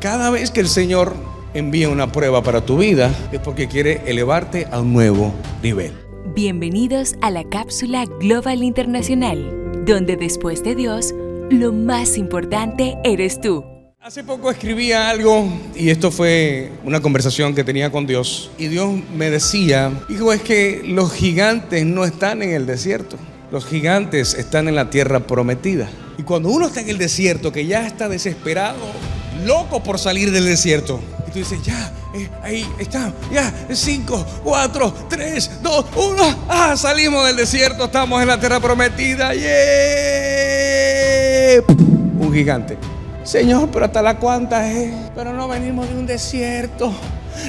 Cada vez que el Señor envía una prueba para tu vida es porque quiere elevarte a un nuevo nivel. Bienvenidos a la cápsula Global Internacional, donde después de Dios, lo más importante eres tú. Hace poco escribía algo y esto fue una conversación que tenía con Dios y Dios me decía, hijo, es que los gigantes no están en el desierto, los gigantes están en la tierra prometida. Y cuando uno está en el desierto, que ya está desesperado, loco por salir del desierto, y tú dices, ya, eh, ahí está, ya, 5, 4, 3, 2, 1, ah, salimos del desierto, estamos en la tierra prometida, yeah. un gigante. Señor, pero hasta la cuanta es. Pero no venimos de un desierto.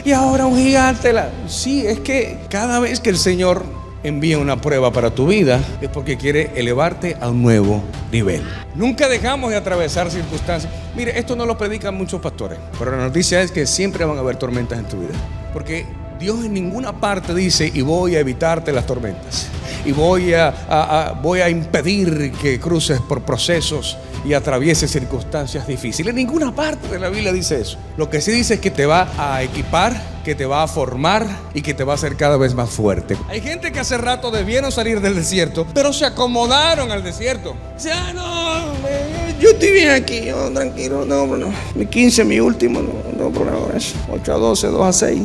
Y ahora un gigante. Sí, es que cada vez que el Señor envía una prueba para tu vida es porque quiere elevarte a un nuevo nivel. Nunca dejamos de atravesar circunstancias. Mire, esto no lo predican muchos pastores, pero la noticia es que siempre van a haber tormentas en tu vida. Porque Dios en ninguna parte dice, y voy a evitarte las tormentas, y voy a, voy a impedir que cruces por procesos y atravieses circunstancias difíciles. En ninguna parte de la Biblia dice eso. Lo que sí dice es que te va a equipar, que te va a formar y que te va a hacer cada vez más fuerte. Hay gente que hace rato debieron salir del desierto, pero se acomodaron al desierto. O no, yo estoy bien aquí, yo tranquilo, no, no. Mi 15, mi último, no, no por ahora. 8 a 12, 2 a 6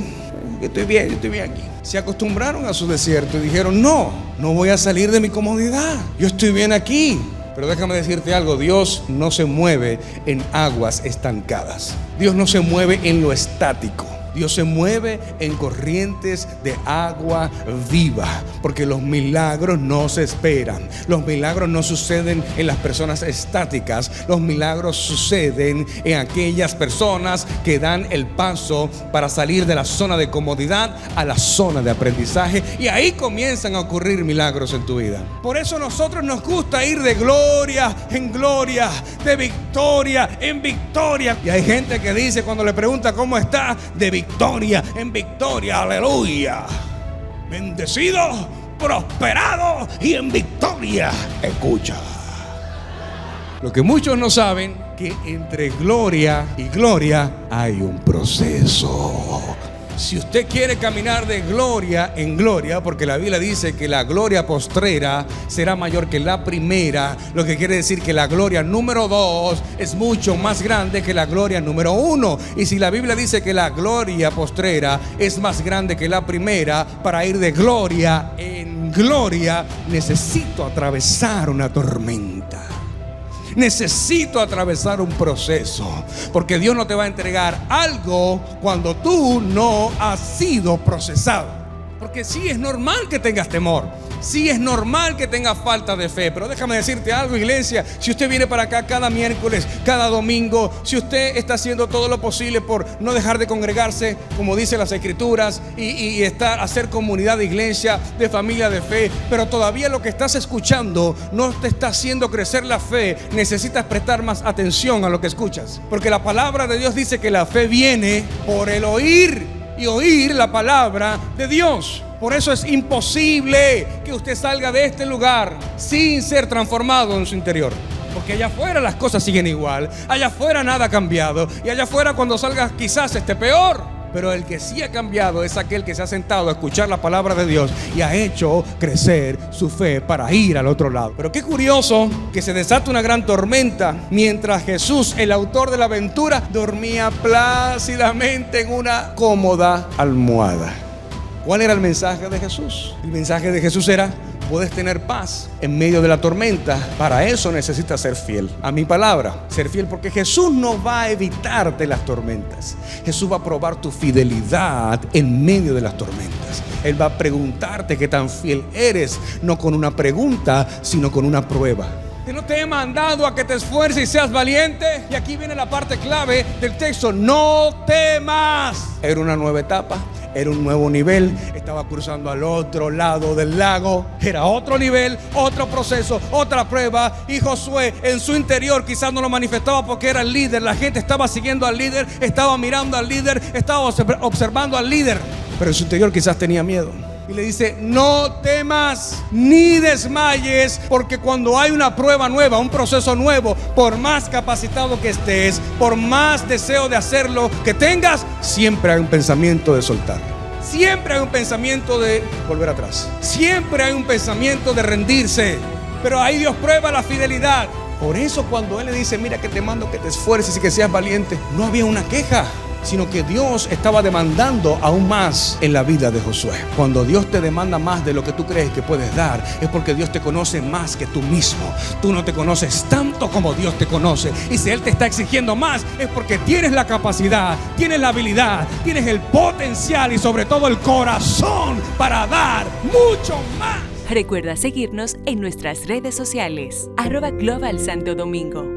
estoy bien, yo estoy bien aquí. Se acostumbraron a su desierto y dijeron, no, no voy a salir de mi comodidad, yo estoy bien aquí. Pero déjame decirte algo, Dios no se mueve en aguas estancadas. Dios no se mueve en lo estático. Dios se mueve en corrientes de agua viva, porque los milagros no se esperan. Los milagros no suceden en las personas estáticas, los milagros suceden en aquellas personas que dan el paso para salir de la zona de comodidad a la zona de aprendizaje y ahí comienzan a ocurrir milagros en tu vida. Por eso nosotros nos gusta ir de gloria en gloria, de victoria en victoria. Y hay gente que dice cuando le pregunta cómo está, de victoria victoria en victoria, aleluya. Bendecido, prosperado y en victoria. Escucha. Lo que muchos no saben, que entre gloria y gloria hay un proceso. Si usted quiere caminar de gloria en gloria, porque la Biblia dice que la gloria postrera será mayor que la primera, lo que quiere decir que la gloria número dos es mucho más grande que la gloria número uno. Y si la Biblia dice que la gloria postrera es más grande que la primera, para ir de gloria en gloria, necesito atravesar una tormenta. Necesito atravesar un proceso. Porque Dios no te va a entregar algo cuando tú no has sido procesado. Porque sí es normal que tengas temor. Sí es normal que tenga falta de fe, pero déjame decirte algo, iglesia. Si usted viene para acá cada miércoles, cada domingo, si usted está haciendo todo lo posible por no dejar de congregarse, como dicen las escrituras, y, estar, hacer comunidad de iglesia, de familia de fe, pero todavía lo que estás escuchando no te está haciendo crecer la fe, necesitas prestar más atención a lo que escuchas. Porque la palabra de Dios dice que la fe viene por el oír y oír la palabra de Dios. Por eso es imposible que usted salga de este lugar sin ser transformado en su interior. Porque allá afuera las cosas siguen igual. Allá afuera nada ha cambiado. Y allá afuera cuando salga quizás esté peor. Pero el que sí ha cambiado es aquel que se ha sentado a escuchar la palabra de Dios y ha hecho crecer su fe para ir al otro lado. Pero qué curioso que se desata una gran tormenta mientras Jesús, el autor de la aventura, dormía plácidamente en una cómoda almohada. ¿Cuál era el mensaje de Jesús? El mensaje de Jesús era, puedes tener paz en medio de la tormenta. Para eso necesitas ser fiel a mi palabra. Ser fiel porque Jesús no va a evitarte las tormentas. Jesús va a probar tu fidelidad en medio de las tormentas. Él va a preguntarte qué tan fiel eres, no con una pregunta, sino con una prueba. Que no te he mandado a que te esfuerces y seas valiente. Y aquí viene la parte clave del texto. No temas. Era una nueva etapa era un nuevo nivel, estaba cruzando al otro lado del lago, era otro nivel, otro proceso, otra prueba. Y Josué en su interior quizás no lo manifestaba porque era el líder, la gente estaba siguiendo al líder, estaba mirando al líder, estaba observando al líder, pero en su interior quizás tenía miedo. Y le dice, no temas ni desmayes, porque cuando hay una prueba nueva, un proceso nuevo, por más capacitado que estés, por más deseo de hacerlo que tengas, siempre hay un pensamiento de soltar. Siempre hay un pensamiento de volver atrás. Siempre hay un pensamiento de rendirse. Pero ahí Dios prueba la fidelidad. Por eso cuando Él le dice, mira que te mando que te esfuerces y que seas valiente, no había una queja sino que Dios estaba demandando aún más en la vida de Josué. Cuando Dios te demanda más de lo que tú crees que puedes dar, es porque Dios te conoce más que tú mismo. Tú no te conoces tanto como Dios te conoce. Y si Él te está exigiendo más, es porque tienes la capacidad, tienes la habilidad, tienes el potencial y sobre todo el corazón para dar mucho más. Recuerda seguirnos en nuestras redes sociales, arroba Global Santo Domingo.